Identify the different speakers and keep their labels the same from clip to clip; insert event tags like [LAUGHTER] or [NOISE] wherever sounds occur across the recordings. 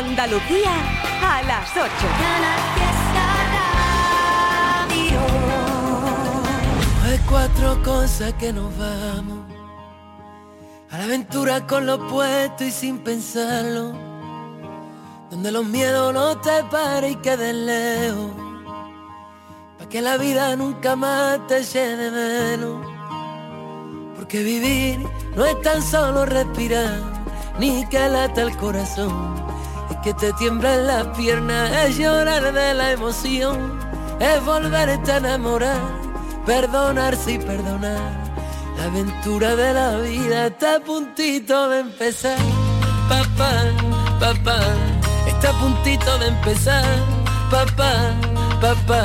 Speaker 1: Andalucía a las 8.
Speaker 2: Hay cuatro cosas que nos vamos. A la aventura con lo puesto y sin pensarlo. Donde los miedos no te paren y queden lejos. Pa' que la vida nunca más te llene menos. Porque vivir no es tan solo respirar, ni que lata el corazón. Que te tiemblan las piernas, es llorar de la emoción, es volverte a enamorar, perdonarse y perdonar. La aventura de la vida está a puntito de empezar. Papá, papá, está a puntito de empezar. Papá, papá.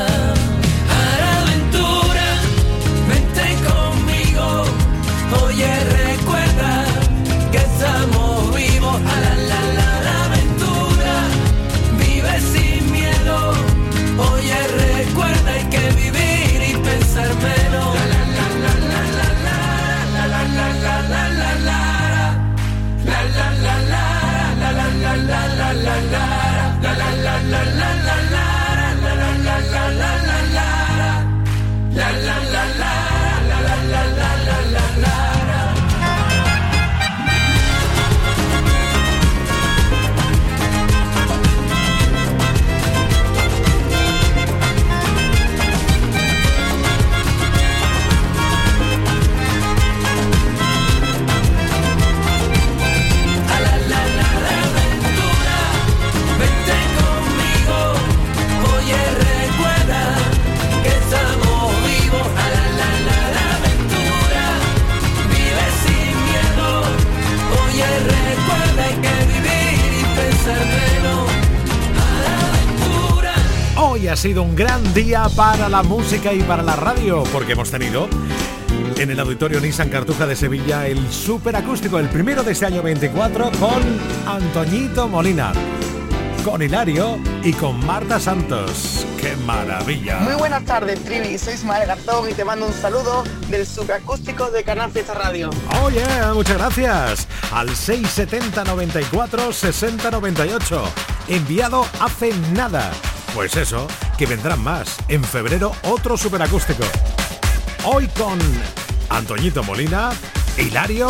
Speaker 3: Hoy ha sido un gran día para la música y para la radio, porque hemos tenido en el Auditorio Nissan Cartuja de Sevilla el super acústico, el primero de este año 24, con Antoñito Molina, con Hilario y con Marta Santos. ¡Qué maravilla!
Speaker 4: Muy buenas tardes, Trivi. Soy Ismael Garzón y te mando un saludo del superacústico de Canal Fiesta Radio.
Speaker 3: Oye, muchas gracias. Al 670 94 60 98. Enviado hace nada. Pues eso, que vendrán más. En febrero otro superacústico. Hoy con Antoñito Molina, Hilario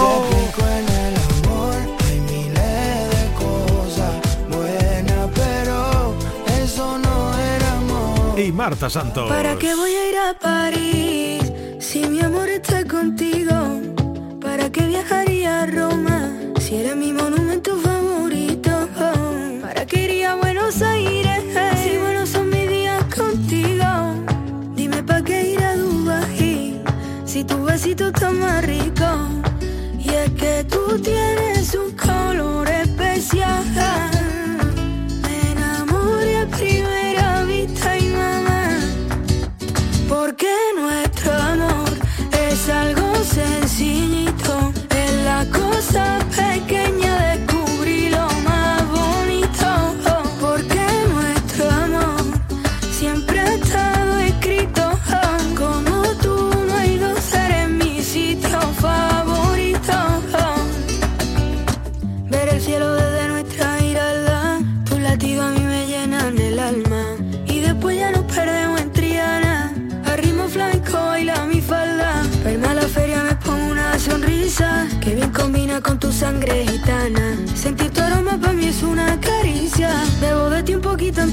Speaker 5: en el amor hay miles de cosas buenas, pero eso no era amor.
Speaker 3: y Marta Santos.
Speaker 6: ¿Para qué voy a ir a París si mi amor está contigo? ¿Para qué viajaría a Roma si eres mi monumento más rico. Y es que tú tienes un color especial.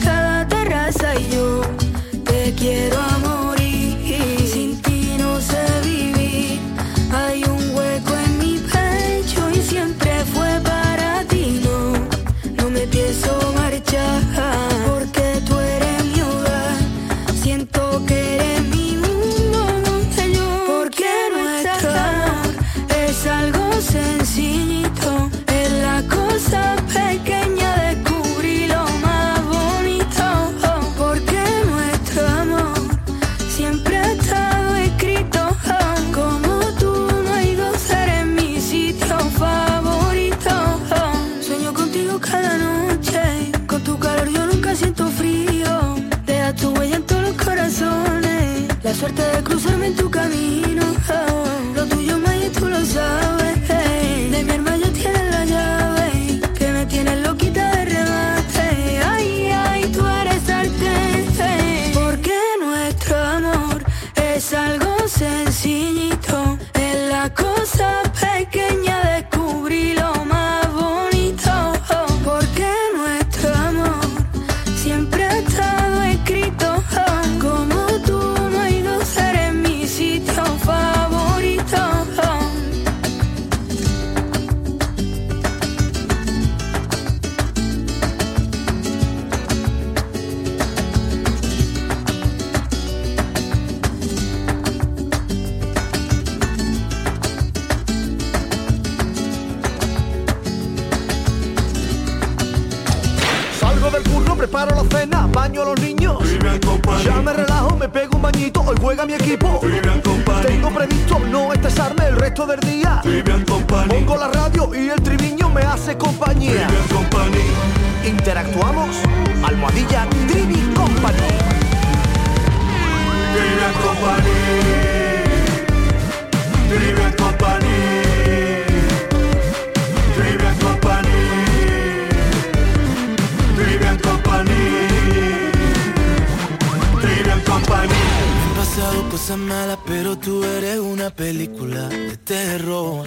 Speaker 6: a la
Speaker 7: terraza y yo te quiero
Speaker 6: amar. pasado cosas malas, pero tú eres una película de terror.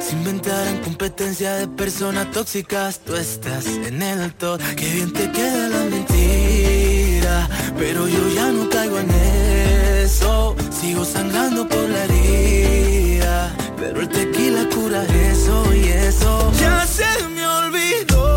Speaker 6: Se inventarán competencia de personas tóxicas, tú estás en el top. Qué bien te queda la mentira, pero yo ya no caigo en eso. Sigo sangrando por la herida, pero el tequila cura eso y eso. Ya se me olvidó.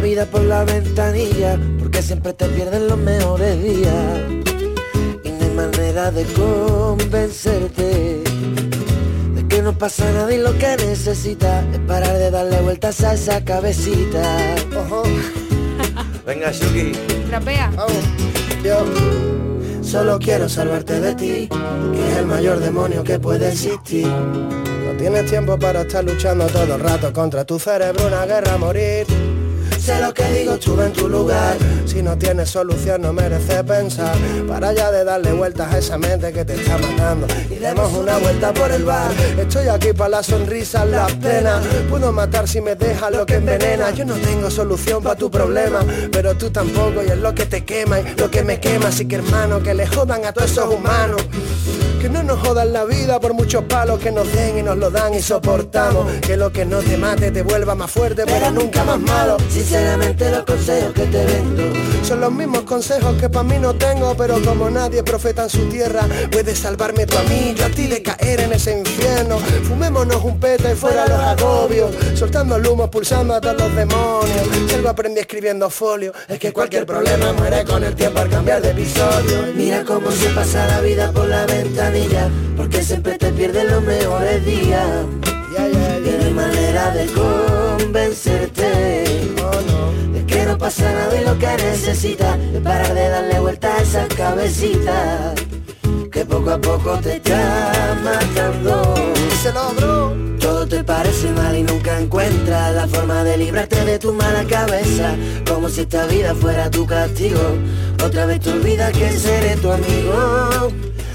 Speaker 8: La vida por la ventanilla, porque siempre te pierden los mejores días. Y no hay manera de convencerte de que no pasa nada y lo que necesitas es parar de darle vueltas a esa cabecita. Ojo. [LAUGHS] Venga, Shuki.
Speaker 9: Trapea.
Speaker 8: Yo solo quiero salvarte de ti, que es el mayor demonio que puede existir.
Speaker 10: No tienes tiempo para estar luchando todo el rato contra tu cerebro, una guerra a morir.
Speaker 8: Sé lo que digo, estuve en tu lugar.
Speaker 10: Si no tienes solución no merece pensar. Para ya de darle vueltas a esa mente que te está matando.
Speaker 8: Y demos una vuelta por el bar.
Speaker 10: Estoy aquí para las sonrisas, las penas Puedo matar si me deja lo que envenena. Yo no tengo solución para tu problema Pero tú tampoco y es lo que te quema y lo que me quema. Así que hermano, que le jodan a todos esos humanos que no nos jodan la vida por muchos palos que nos den y nos lo dan y soportamos. Que lo que no te mate te vuelva más fuerte, pero nunca más malo.
Speaker 8: Sinceramente los consejos que te vendo
Speaker 10: son los mismos consejos que para mí no tengo, pero como nadie profeta en su tierra, puedes salvarme tú a mí, yo a ti de caer en ese infierno. Fumémonos un peta y fuera los agobios, soltando el humo, pulsando a todos los demonios. Si algo aprendí escribiendo folio, es que cualquier problema muere con el tiempo al cambiar de episodio.
Speaker 8: Mira cómo se pasa la vida por la porque siempre te pierdes los mejores días. Y no hay manera de convencerte de que no pasa nada y lo que necesitas es parar de darle vuelta a esa cabecita que poco a poco te está matando. Todo te parece mal y nunca encuentras la forma de librarte de tu mala cabeza, como si esta vida fuera tu castigo. Otra vez te olvidas que seré tu amigo,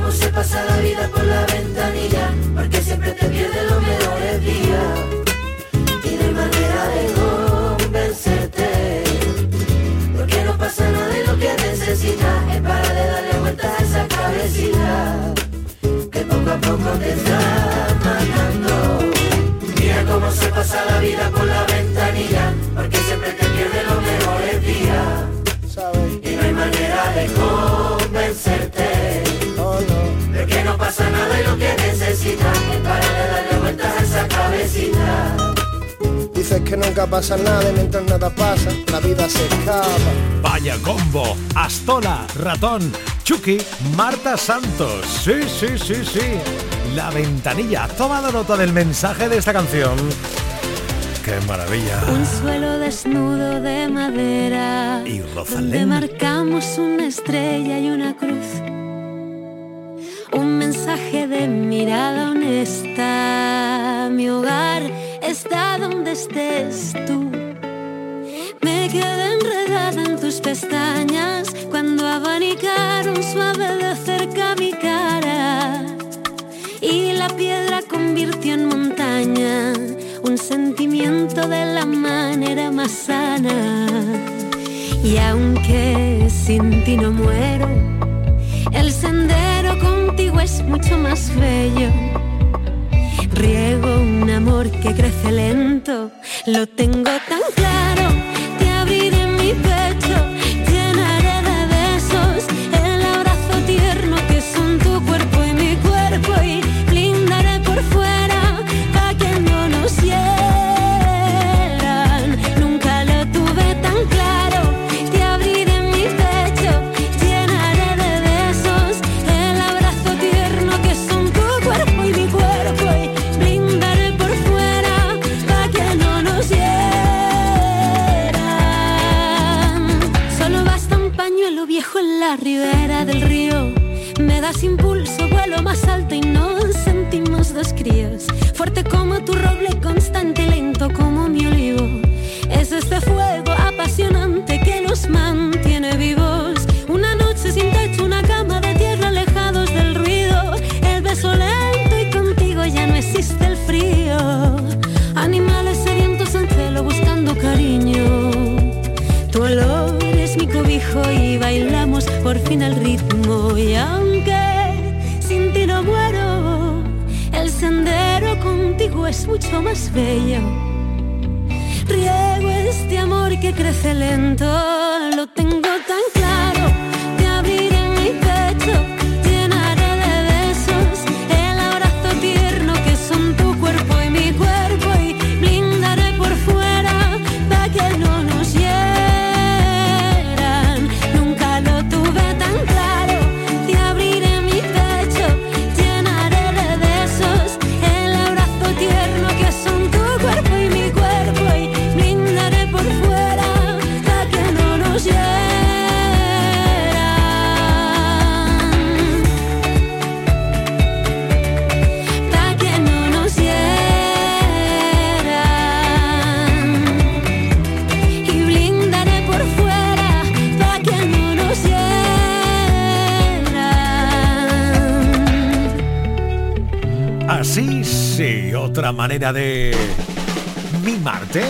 Speaker 8: Cómo se pasa la vida por la ventanilla, porque siempre te pierdes los mejores días. Y no hay manera de convencerte, porque no pasa nada y lo que necesitas es para de darle vueltas a esa cabecita, que poco a poco te está matando. Mira cómo se pasa la vida por la ventanilla, porque siempre te pierdes
Speaker 10: que nunca pasa nada y mientras nada pasa, la vida se escapa.
Speaker 3: Vaya combo, Astola, Ratón, Chucky, Marta Santos. Sí, sí, sí, sí. La ventanilla. ¿Has tomado nota del mensaje de esta canción? ¡Qué maravilla!
Speaker 11: Un suelo desnudo de madera.
Speaker 3: Y
Speaker 11: Donde
Speaker 3: Rosalén.
Speaker 11: marcamos una estrella y una cruz. Un mensaje de mirada honesta. Mi hogar está donde estés tú. Me quedé enredada en tus pestañas cuando abanicaron suave de cerca mi cara. Y la piedra convirtió en montaña un sentimiento de la manera más sana. Y aunque sin ti no muero, el sendero contigo es mucho más bello. Riego un amor que crece lento, lo tengo tan claro. dos críos, fuerte como tu roble, constante, lento como mi olivo. Es este fuego apasionante que nos mantiene vivos. Una noche sin techo, una cama de tierra alejados del ruido. El beso lento y contigo ya no existe el frío. Animales sedientos en celo buscando cariño. Tu olor es mi cobijo y bailamos por fin al ritmo mucho más bello. Riego este amor que crece lento,
Speaker 3: otra manera de mimarte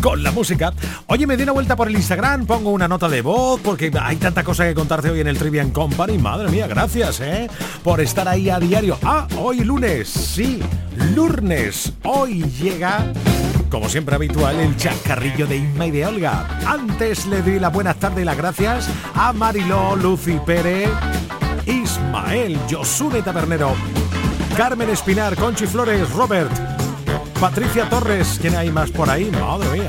Speaker 3: con la música. Oye, me di una vuelta por el Instagram, pongo una nota de voz porque hay tanta cosa que contarte hoy en el Trivian Company. Madre mía, gracias, ¿eh? Por estar ahí a diario. Ah, hoy lunes, sí, lunes. Hoy llega, como siempre habitual, el chacarrillo de Inma y de Olga. Antes le doy las buenas tardes y las gracias a Mariló, Lucy Pérez, Ismael, Josune Tabernero, Carmen Espinar, Conchi Flores, Robert, Patricia Torres, ¿quién hay más por ahí? Madre mía.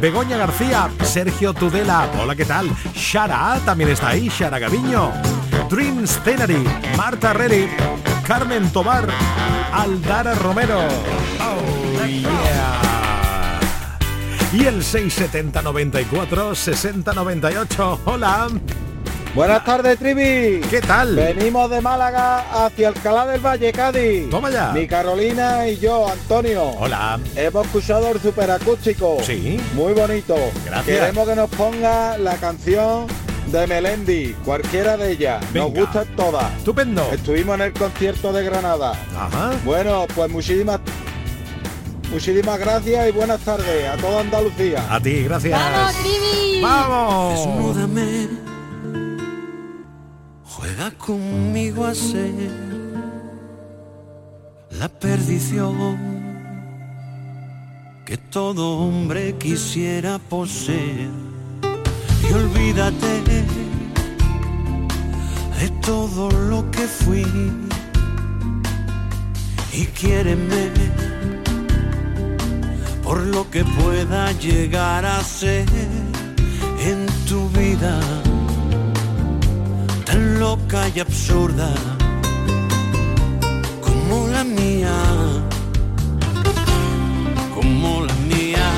Speaker 3: Begoña García, Sergio Tudela, hola, ¿qué tal? Shara también está ahí, Shara Gaviño, Dream Scenery, Marta Reri, Carmen Tobar, Aldara Romero. Oh, yeah. Y el 670 94 60 98. Hola.
Speaker 12: Buenas tardes, Trivi.
Speaker 3: ¿Qué tal?
Speaker 12: Venimos de Málaga hacia Alcalá del Valle, Cádiz.
Speaker 3: Toma ya.
Speaker 12: Mi Carolina y yo, Antonio.
Speaker 3: Hola.
Speaker 12: Hemos escuchado el superacústico.
Speaker 3: Sí.
Speaker 12: Muy bonito.
Speaker 3: Gracias.
Speaker 12: Queremos que nos ponga la canción de Melendi, cualquiera de ellas. Nos gustan todas.
Speaker 3: Estupendo.
Speaker 12: Estuvimos en el concierto de Granada.
Speaker 3: Ajá.
Speaker 12: Bueno, pues muchísimas muchísimas gracias y buenas tardes a toda Andalucía.
Speaker 3: A ti, gracias.
Speaker 11: ¡Vamos, Trivi!
Speaker 3: ¡Vamos!
Speaker 13: Juega conmigo a ser la perdición que todo hombre quisiera poseer. Y olvídate de todo lo que fui y quiéreme por lo que pueda llegar a ser en tu vida tan loca y absurda como la mía, como la mía.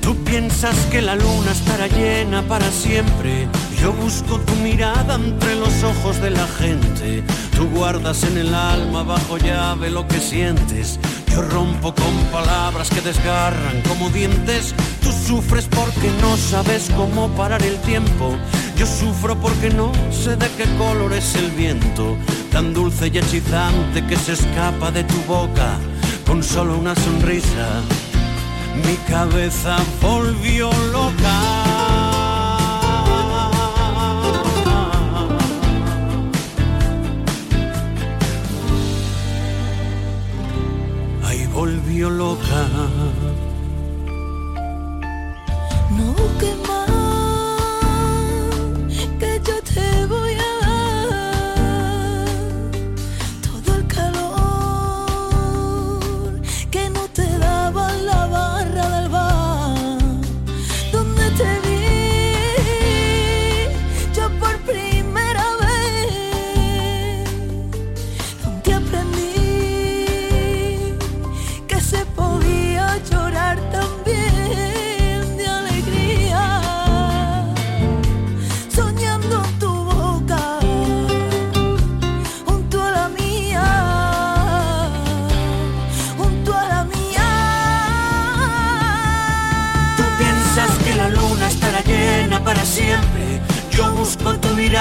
Speaker 13: Tú piensas que la luna estará llena para siempre. Yo busco tu mirada entre los ojos de la gente. Tú guardas en el alma bajo llave lo que sientes. Yo rompo con palabras que desgarran como dientes. Tú sufres porque no sabes cómo parar el tiempo. Yo sufro porque no sé de qué color es el viento. Tan dulce y hechizante que se escapa de tu boca con solo una sonrisa. Mi cabeza volvió loca. Ahí volvió loca.
Speaker 11: No que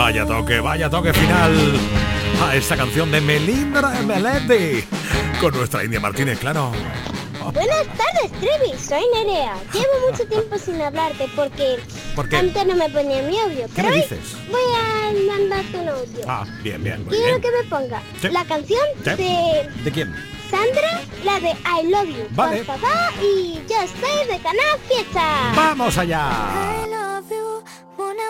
Speaker 3: Vaya toque, vaya toque final a esta canción de Melindra Melody con nuestra India Martínez, claro.
Speaker 14: Buenas tardes, Trevi. Soy Nerea. Llevo mucho tiempo sin hablarte porque
Speaker 3: ¿Por qué?
Speaker 14: antes no me ponía mi audio.
Speaker 3: ¿Qué
Speaker 14: pero
Speaker 3: me
Speaker 14: hoy
Speaker 3: dices?
Speaker 14: Voy a mandarte un audio.
Speaker 3: Ah, bien, bien, muy
Speaker 14: Quiero
Speaker 3: bien.
Speaker 14: que me ponga
Speaker 3: Sí.
Speaker 14: la canción
Speaker 3: Sí.
Speaker 14: de
Speaker 3: ¿De quién?
Speaker 14: Sandra, la de I Love You.
Speaker 3: Vale.
Speaker 14: Por papá y yo estoy de Canal Fiesta.
Speaker 3: ¡Vamos allá!
Speaker 15: I love you,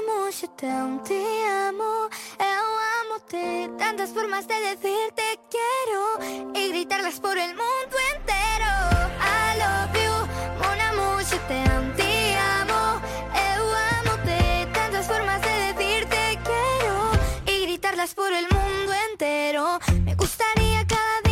Speaker 15: mon amour, je t'aime, te amo, amo-te. Tantas formas de decir te quiero y gritarlas por el mundo entero. I love you, mon amour, je t'aime, te amo, eu amo-te. Tantas formas de decir te quiero y gritarlas por el mundo entero. Me gustaría cada día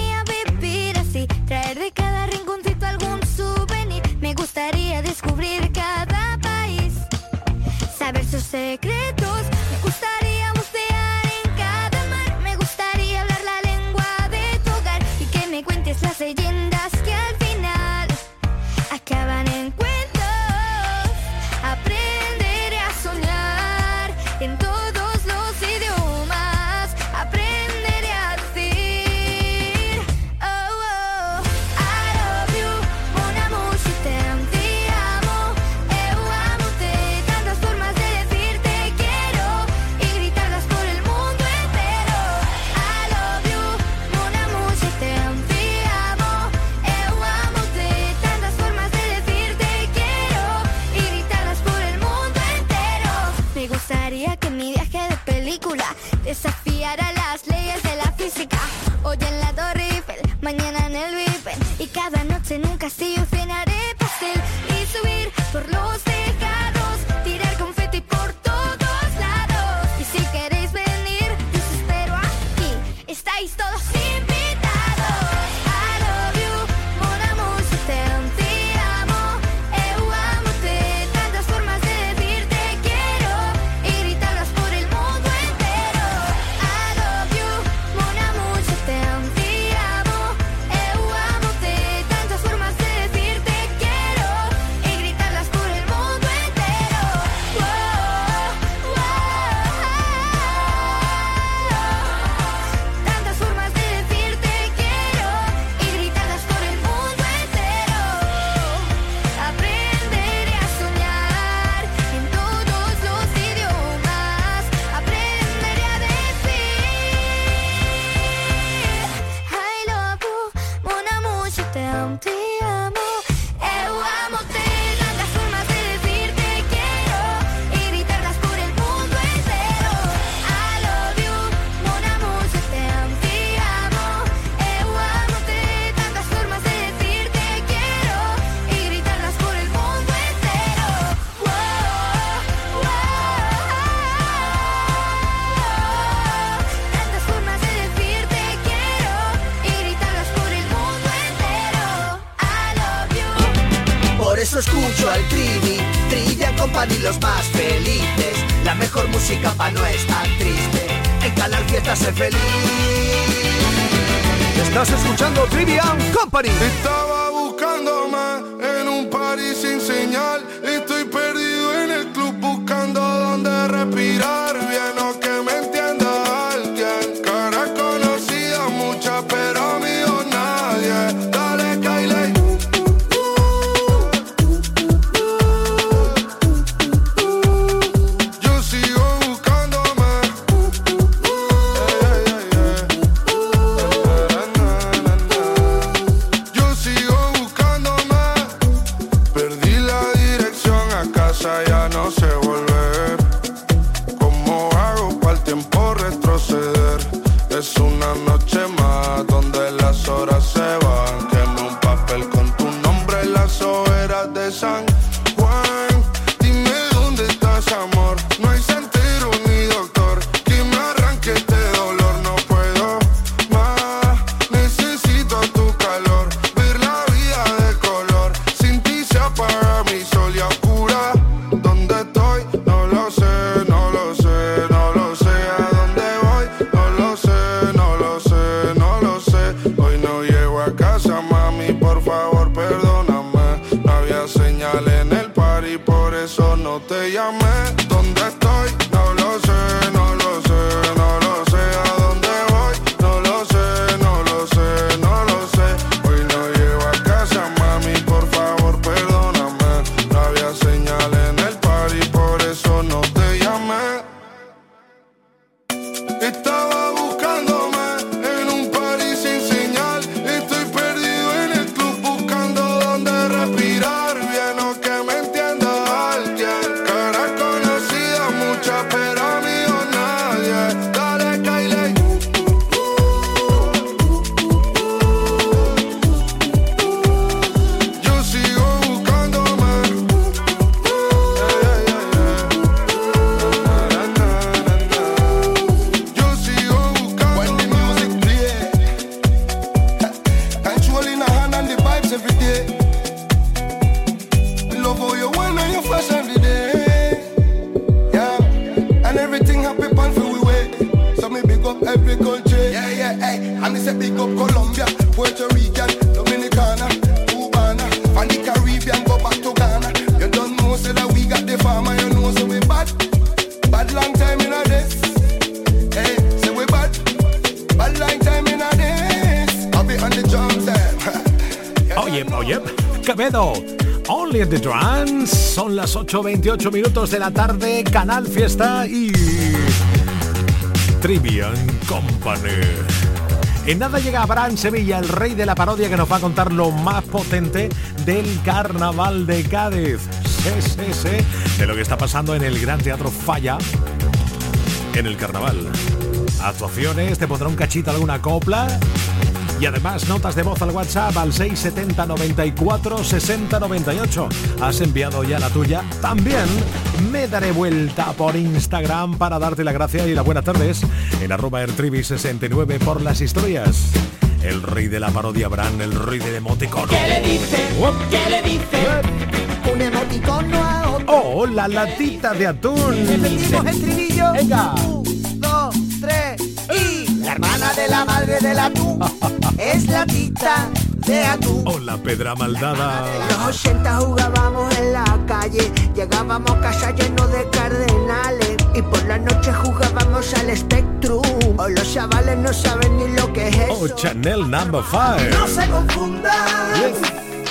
Speaker 3: 8.28 minutos de la tarde. Canal Fiesta y. Trivian Company. En nada llega Abraham Sevilla, el rey de la parodia, que nos va a contar lo más potente del carnaval de Cádiz. De lo que está pasando en el Gran Teatro Falla en el carnaval. Actuaciones, te pondrá un cachito alguna copla. Y además notas de voz al WhatsApp al 670 94 60 98. ¿Has enviado ya la tuya? También me daré vuelta por Instagram para darte la gracia y las buenas tardes en arroba ertrivi69 por las historias. El rey de la parodia Bran, el rey del emoticono.
Speaker 16: ¿Qué le dice? ¿Qué le dice? Un emoticono a otro.
Speaker 3: Oh, la latita de atún.
Speaker 16: Repetimos el trinillo. Venga. De la madre del atún es la tita de atún.
Speaker 3: Hola, Pedra Maldada.
Speaker 16: En los 80 jugábamos en la calle, llegábamos a casa llenos de cardenales y por la noche jugábamos al Spectrum. Hoy los chavales no saben ni lo que es eso.
Speaker 3: Oh, Chanel number 5.
Speaker 16: No se confundan,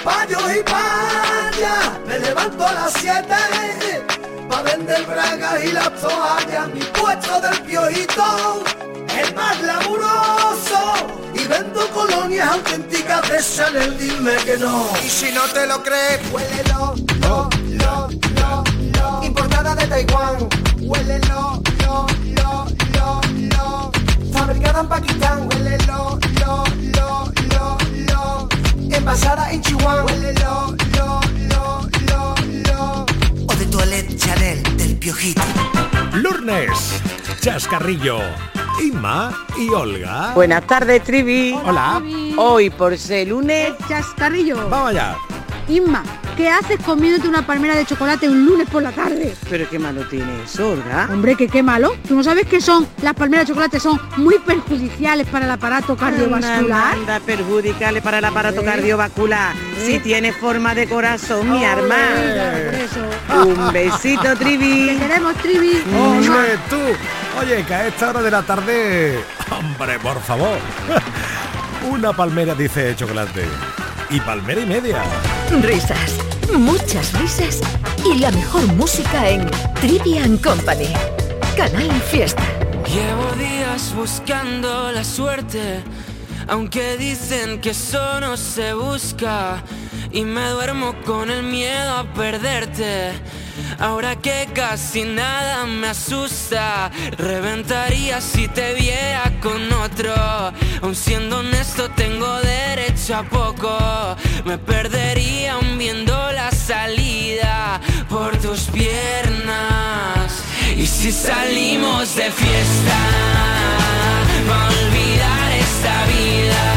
Speaker 16: payos y payas. Me levanto a las 7 pa' vender bragas y las toallas. Mi puesto del piojito es más laburoso. Y vendo colonias auténticas de Chanel, dime que no. Y si no te lo crees, huélelo, lo, lo, lo, lo. Importada de Taiwán, huélelo, lo, lo, lo, lo. Fabricada en Pakistán, huélelo, lo, lo, lo, lo. Envasada en Chihuahua, huélelo, lo, lo, lo, lo. O de toilette Chanel del piojito.
Speaker 3: Lournes, Chascarrillo, Inma y Olga.
Speaker 17: Buenas tardes, Trivi.
Speaker 3: Hola.
Speaker 17: Hoy, por ser lunes,
Speaker 18: Chascarrillo.
Speaker 3: Vamos allá.
Speaker 18: Inma, ¿qué haces comiéndote una palmera de chocolate un lunes por la tarde?
Speaker 17: pero qué malo tiene eso, Olga.
Speaker 18: Hombre, que qué malo. ¿Tú no sabes que son las palmeras de chocolate son muy perjudiciales para el aparato cardiovascular?
Speaker 17: Anda, perjudiciales para el aparato cardiovascular. Si tiene forma de corazón, mi arma. Un besito, Trivi.
Speaker 18: Te queremos, Trivi.
Speaker 3: Tú. Oye, que a esta hora de la tarde... Hombre, por favor. [LAUGHS] Una palmera dice chocolate. Y palmera y media.
Speaker 1: Risas, muchas risas y la mejor música en Trivian Company. Canal Fiesta.
Speaker 19: Llevo días buscando la suerte, aunque dicen que eso no se busca. Y me duermo con el miedo a perderte. Ahora que casi nada me asusta, reventaría si te viera con otro. Aun siendo honesto, tengo derecho a poco. Me perdería viendo la salida por tus piernas. Y si salimos de fiesta, va a olvidar esta vida.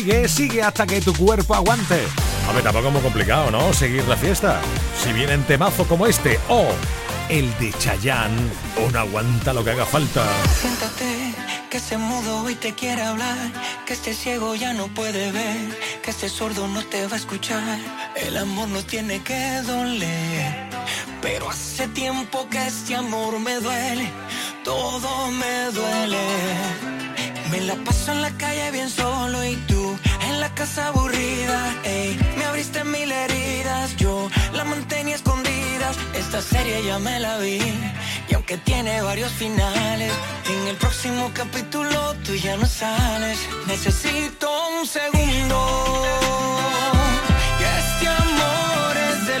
Speaker 3: sigue, sigue hasta que tu cuerpo aguante. A ver, tampoco es muy complicado, ¿no? Seguir la fiesta. Si vienen temazo como este o el de Chayanne, uno aguanta lo que haga falta.
Speaker 20: Siéntate, que este mudo hoy te quiere hablar, que este ciego ya no puede ver, que este sordo no te va a escuchar. El amor no tiene que doler, pero hace tiempo que este amor me duele, todo me duele. Me la paso en la calle bien solo y tú la casa aburrida. Ey, me abriste mil heridas, yo la mantenía escondidas. Esta serie ya me la vi y aunque tiene varios finales, en el próximo capítulo tú ya no sales. Necesito un segundo. Y este amor es de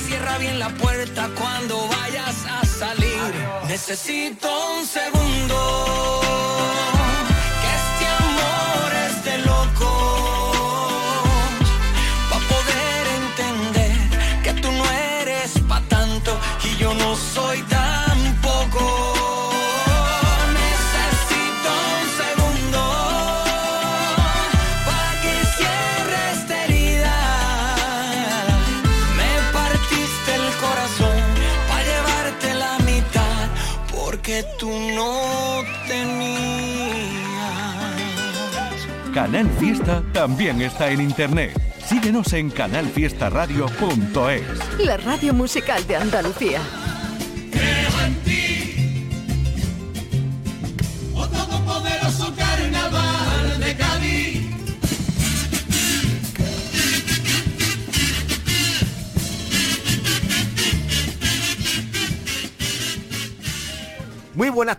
Speaker 20: Cierra bien la puerta cuando vayas a salir. Necesito un segundo. Tú no
Speaker 21: tenías.
Speaker 22: Canal Fiesta también está en internet. Síguenos en canalfiestaradio.es.
Speaker 1: La radio musical de Andalucía.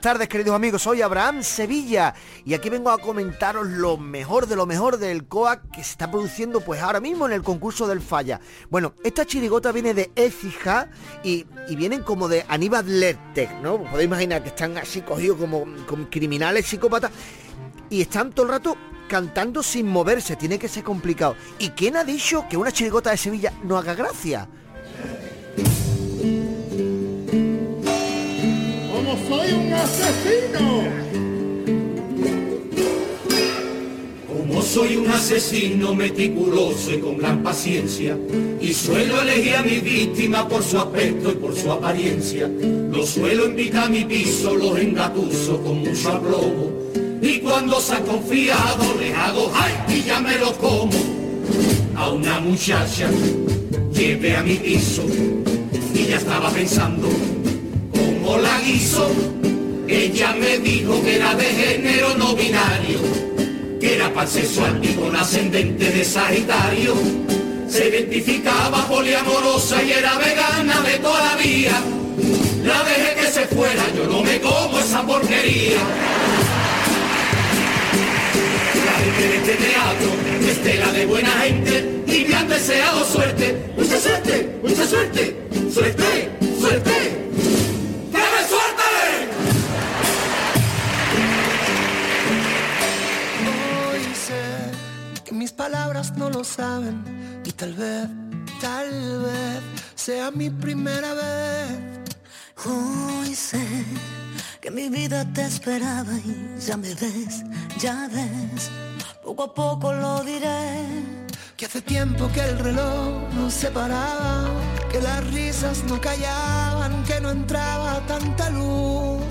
Speaker 16: Tardes queridos amigos, soy Abraham Sevilla y aquí vengo a comentaros lo mejor de lo mejor del COA que se está produciendo pues ahora mismo en el concurso del Falla. Bueno, esta chirigota viene de Écija y, y vienen como de Aníbal Lertec, ¿no? Podéis imaginar que están así cogidos como, como criminales, psicópatas y están todo el rato cantando sin moverse, tiene que ser complicado. ¿Y quién ha dicho que una chirigota de Sevilla no haga gracia?
Speaker 23: Como soy un asesino.
Speaker 24: Como soy un asesino meticuloso y con gran paciencia, y suelo elegir a mi víctima por su aspecto y por su apariencia, lo suelo invitar a mi piso, los engatuso con mucho aplomo, y cuando se ha confiado le hago ¡ay! y ya me lo como. A una muchacha llevé a mi piso y ya estaba pensando Ella me dijo que era de género no binario que era pansexual y con ascendente de Sagitario. Se identificaba poliamorosa y era vegana de toda. La dejé que se fuera, yo no me como esa porquería. La gente de este teatro, estela de buena gente y me han deseado suerte. Mucha suerte, mucha suerte, suerte, suerte.
Speaker 5: No lo saben y tal vez, tal vez sea mi primera vez.
Speaker 25: Hoy sé que mi vida te esperaba y ya me ves, ya ves, poco a poco lo diré.
Speaker 5: Que hace tiempo que el reloj no se paraba, que las risas no callaban, que no entraba tanta luz.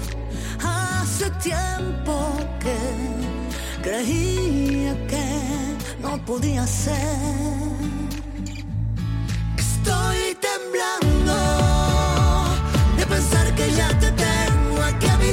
Speaker 25: Hace tiempo que creía que no podía ser.
Speaker 5: Estoy temblando de pensar que ya te tengo aquí a mi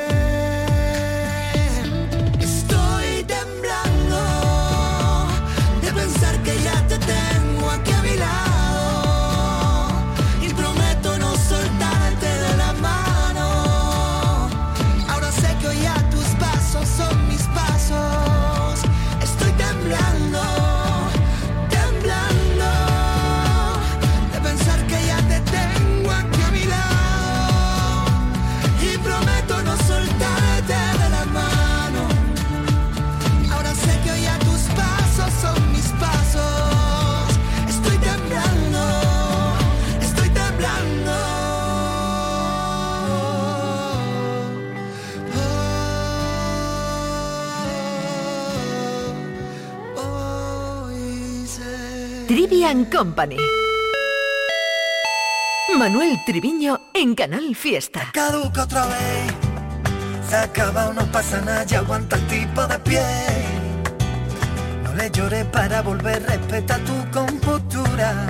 Speaker 1: Trivian Company. Manuel Triviño en Canal Fiesta.
Speaker 26: Caduca otra vez. Se acaba, no pasa nada, ya aguanta el tipo de pie. No le llores para volver, respeta tu compostura.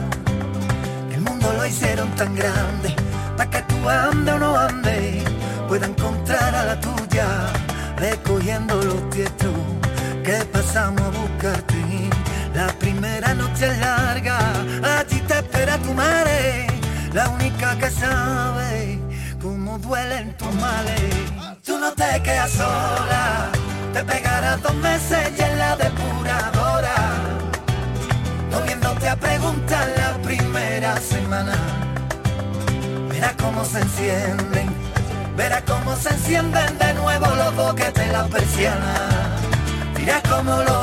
Speaker 26: El mundo lo hicieron tan grande, para que tú ande o no ande, pueda encontrar a la tuya, recogiendo los tiestos que pasamos a buscarte. La primera noche es larga, allí te espera tu madre, la única que sabe cómo duelen tus males. Tú no te quedas sola, te pegarás dos meses y en la depuradora, moviéndote a preguntar la primera semana. Verás cómo se encienden, verás cómo se encienden de nuevo los boquetes de la persiana. Dirás cómo lo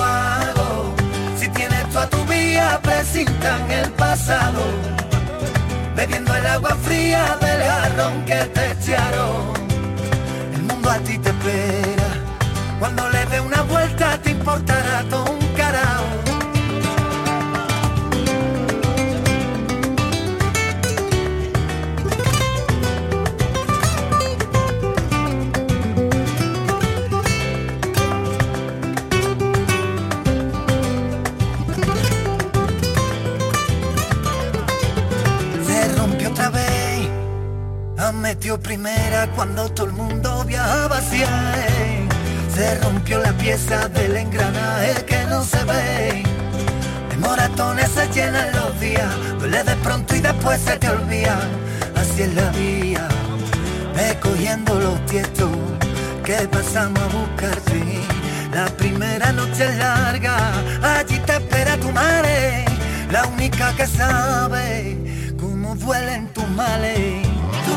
Speaker 26: tú a tu vía, presintan el pasado bebiendo el agua fría del jarrón que te echaron. El mundo a ti te espera, cuando le dé una vuelta te importará todo metió primera cuando todo el mundo viajaba hacia él. Se rompió la pieza del engranaje que no se ve. De moratones se llenan los días, duele de pronto y después se te olvida. Así es la vía, ve cogiendo los tiestos que pasamos a buscarte. La primera noche es larga, allí te espera tu madre, la única que sabe cómo duelen tus males.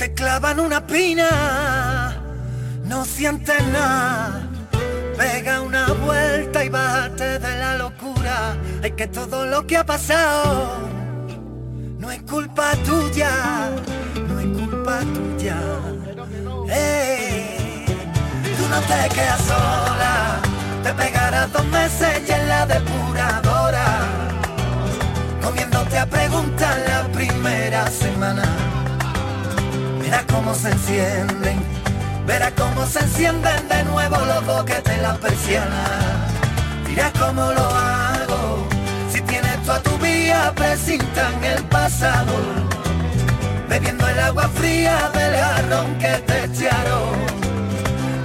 Speaker 26: te clavan una pina, no sientes nada. Pega una vuelta y bájate de la locura. Hay que todo lo que ha pasado no es culpa tuya, no es culpa tuya. Ey, tú no te quedas sola, te pegarás dos meses y en la depuradora, comiéndote a preguntar la primera semana. Verás cómo se encienden, verás cómo se encienden de nuevo los boquetes de la persiana. Dirás cómo lo hago, si tienes tú a tu vía, presintan el pasado, bebiendo el agua fría del jarrón que te echaron.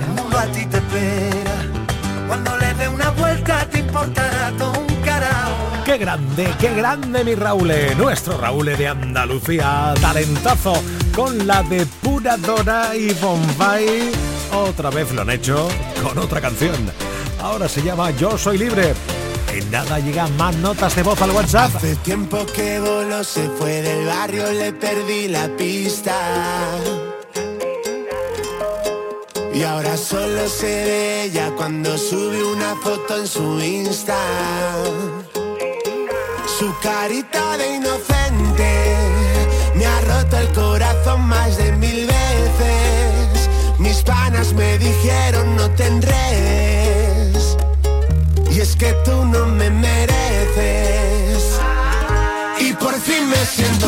Speaker 26: El mundo a ti te espera, cuando le dé una vuelta te importará todo un carajo.
Speaker 3: Qué grande, qué grande mi Raúl, nuestro Raúl de Andalucía, talentazo, con la depuradora y Bombay. Otra vez lo han hecho con otra canción. Ahora se llama Yo Soy Libre. En nada llegan más notas de voz al WhatsApp.
Speaker 27: Hace tiempo que voló, se fue del barrio, le perdí la pista. Y ahora solo se ve ella cuando sube una foto en su Insta. Su carita de inocente roto el corazón más de mil veces. Mis panas me dijeron no tendrés. Y es que tú no me mereces. Y por fin me siento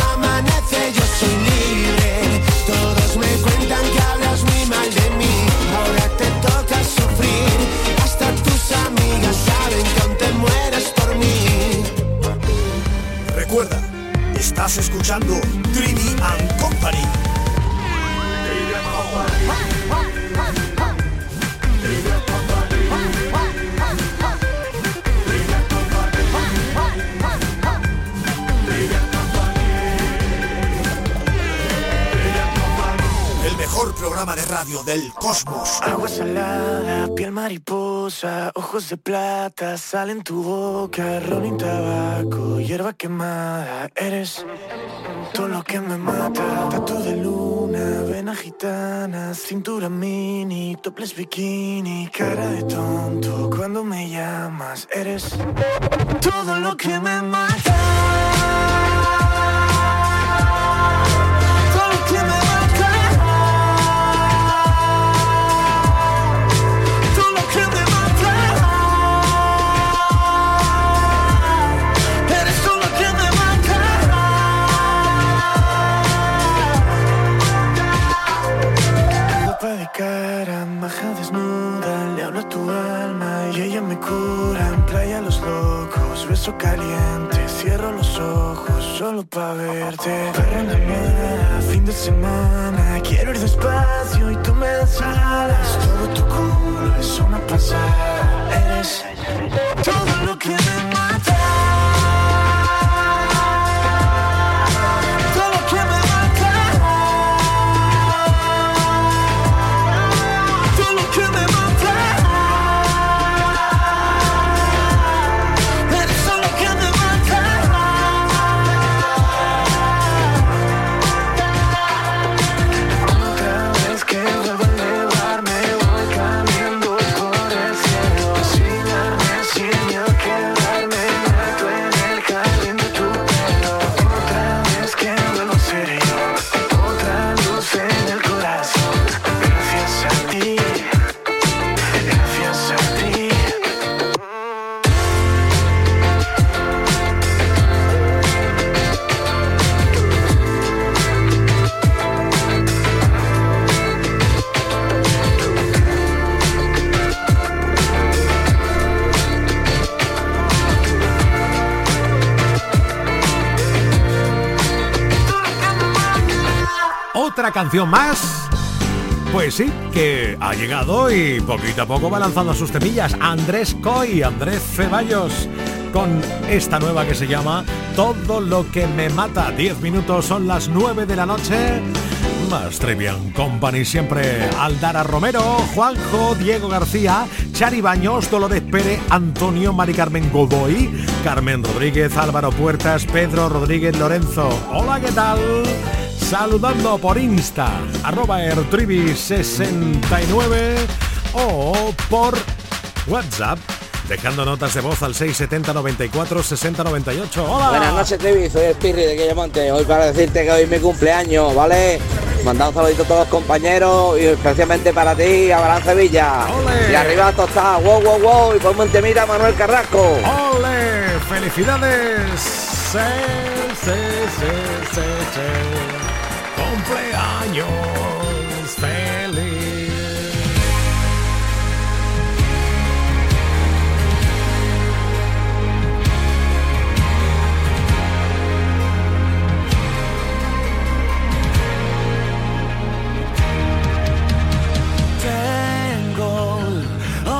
Speaker 16: escuchando Trivi and Company. Programa de radio del cosmos.
Speaker 28: Agua salada, piel mariposa, ojos de plata, sal en tu boca, ron y tabaco, hierba quemada, eres todo lo que me mata. Tatu de luna, vena gitana, cintura mini, topless bikini, cara de tonto cuando me llamas, eres todo lo que me mata. Ropa de cara, maja desnuda, le hablo a tu alma y ella me cura. En playa los locos, beso caliente, cierro los ojos solo pa' verte. En la mañana, fin de semana, quiero ir despacio y tú me das alas. Todo tu culo es una pasada, eres todo lo que me
Speaker 3: Canción más. Pues sí, que ha llegado y poquito a poco va lanzando sus temillas. Andrés Coy, Andrés Ceballos, con esta nueva que se llama Todo lo que me mata. 10 minutos, son las 9 de la noche. Más Trivian Company siempre. Aldara Romero, Juanjo, Diego García, Chari Baños, Dolores Pérez, Antonio Mari Carmen Godoy, Carmen Rodríguez, Álvaro Puertas, Pedro Rodríguez Lorenzo. Hola, ¿qué tal? Saludando por Insta, arroba ertrivi69 o por WhatsApp, dejando notas de voz al 670 94 60 98. Hola.
Speaker 29: Buenas noches, Trevi, soy el Pirri de Quellamonte. Hoy para decirte que hoy es mi cumpleaños, ¿vale? Mandar un saludito a todos los compañeros y especialmente para ti, Abraham Sevilla. Y arriba está, wow, wow, wow, y ponme un temita a Manuel Carrasco.
Speaker 3: ¡Ole! ¡Felicidades! Sí, sí, sí, sí, sí. ¡Cumpleaños feliz!
Speaker 28: Tengo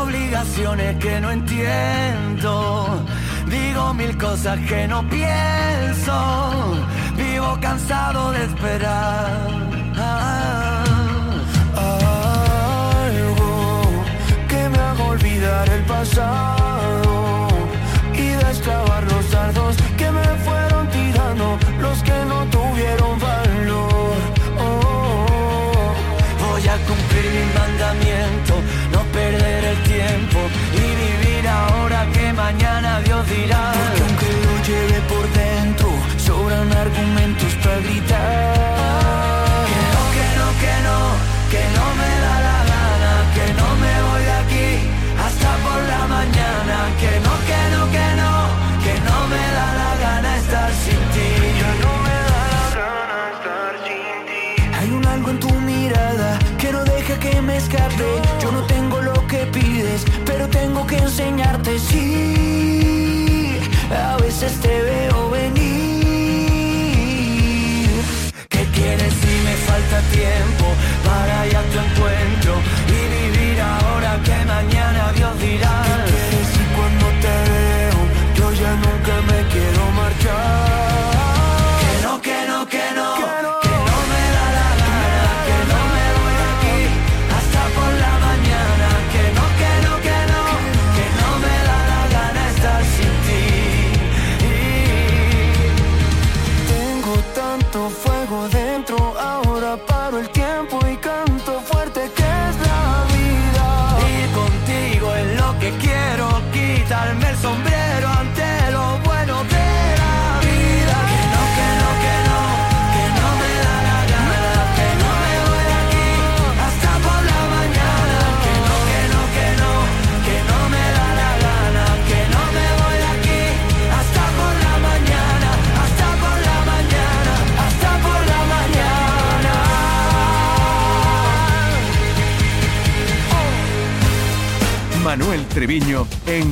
Speaker 28: obligaciones que no entiendo.
Speaker 19: Digo mil cosas que no pienso, vivo cansado de esperar.
Speaker 30: Algo que me haga olvidar el pasado y desclavar los dardos que me fueron tirando, los que no tuvieron valor.
Speaker 19: Oh. Voy a cumplir mi mandamiento no perder el tiempo y vivir ahora que mañana Dios dirá.
Speaker 30: Porque aunque lo lleve por dentro, sobran argumentos para gritar.
Speaker 19: Que no, que no, que no, que no me
Speaker 30: always he, always a
Speaker 28: stereo.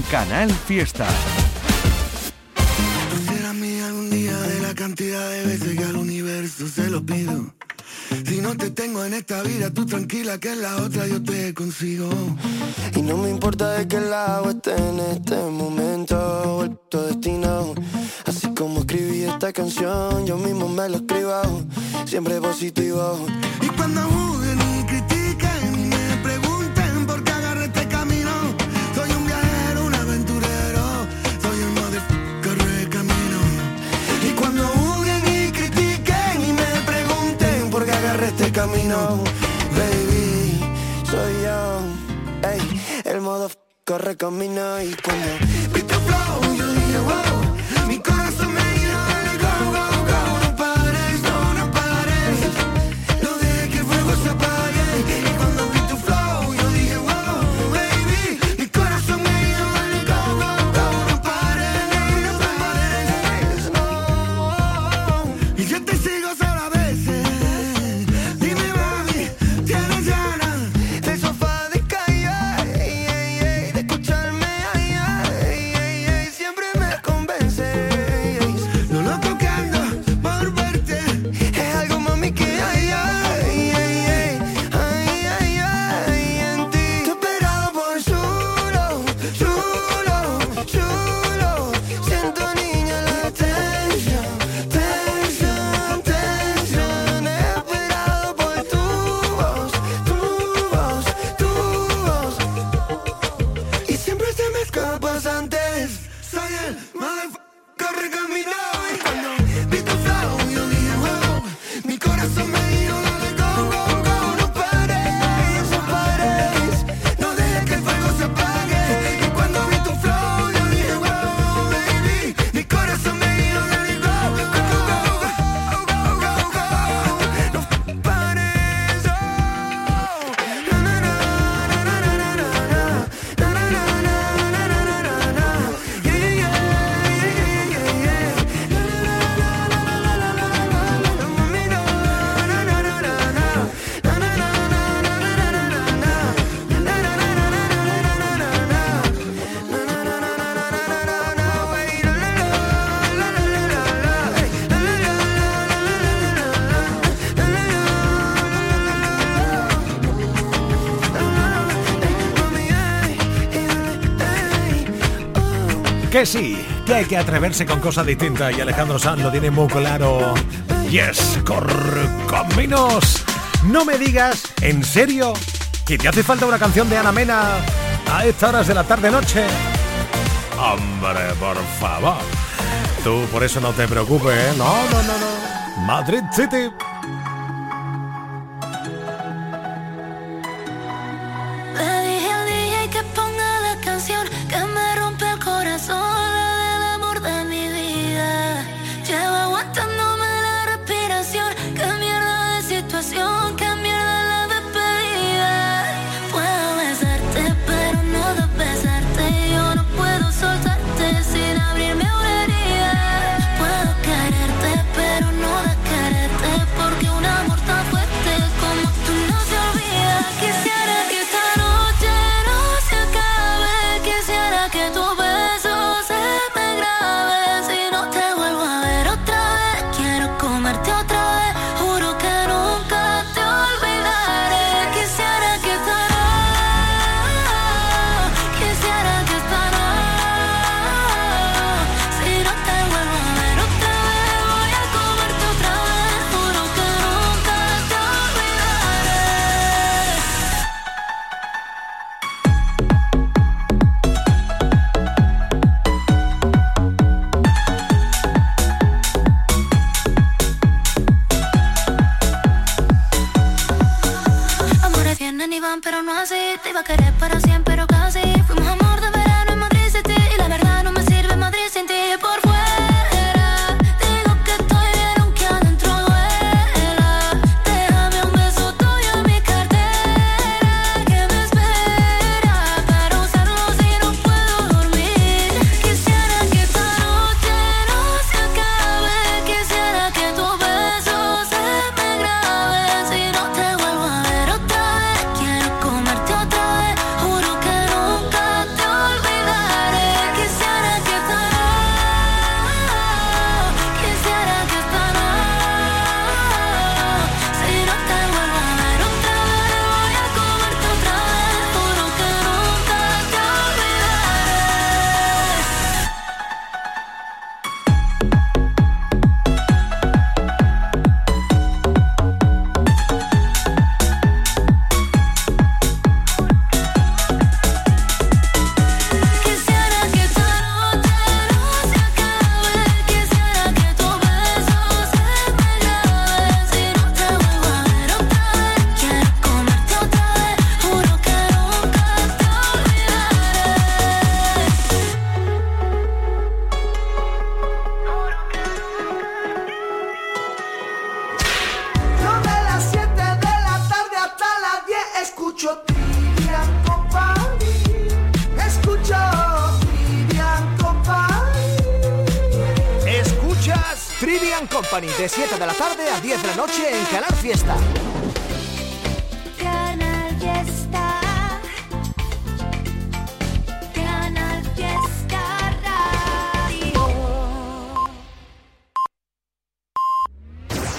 Speaker 28: Canal Fiesta.
Speaker 5: Será mía algún día de la cantidad de veces que al universo se lo pido. Si no te tengo en esta vida, tú tranquila que en la otra yo te consigo.
Speaker 30: Y no me importa de qué lado esté en este momento, vuelto destino. Así como escribí esta canción, yo mismo me lo escribo, siempre positivo.
Speaker 5: Y cuando jugué, este camino,
Speaker 30: baby, soy yo, ey, el modo corre camina y cuando
Speaker 5: vi tu flow yo dije wow. que
Speaker 3: sí,
Speaker 20: que hay que atreverse con cosas distintas y Alejandro Sanz lo tiene muy claro. Yes, corcominos. No me digas, en serio, que te hace falta una canción de Ana Mena a estas horas de la tarde-noche. Hombre, por favor. Tú por eso no te preocupes, ¿eh? No, no, no, no. Madrid City.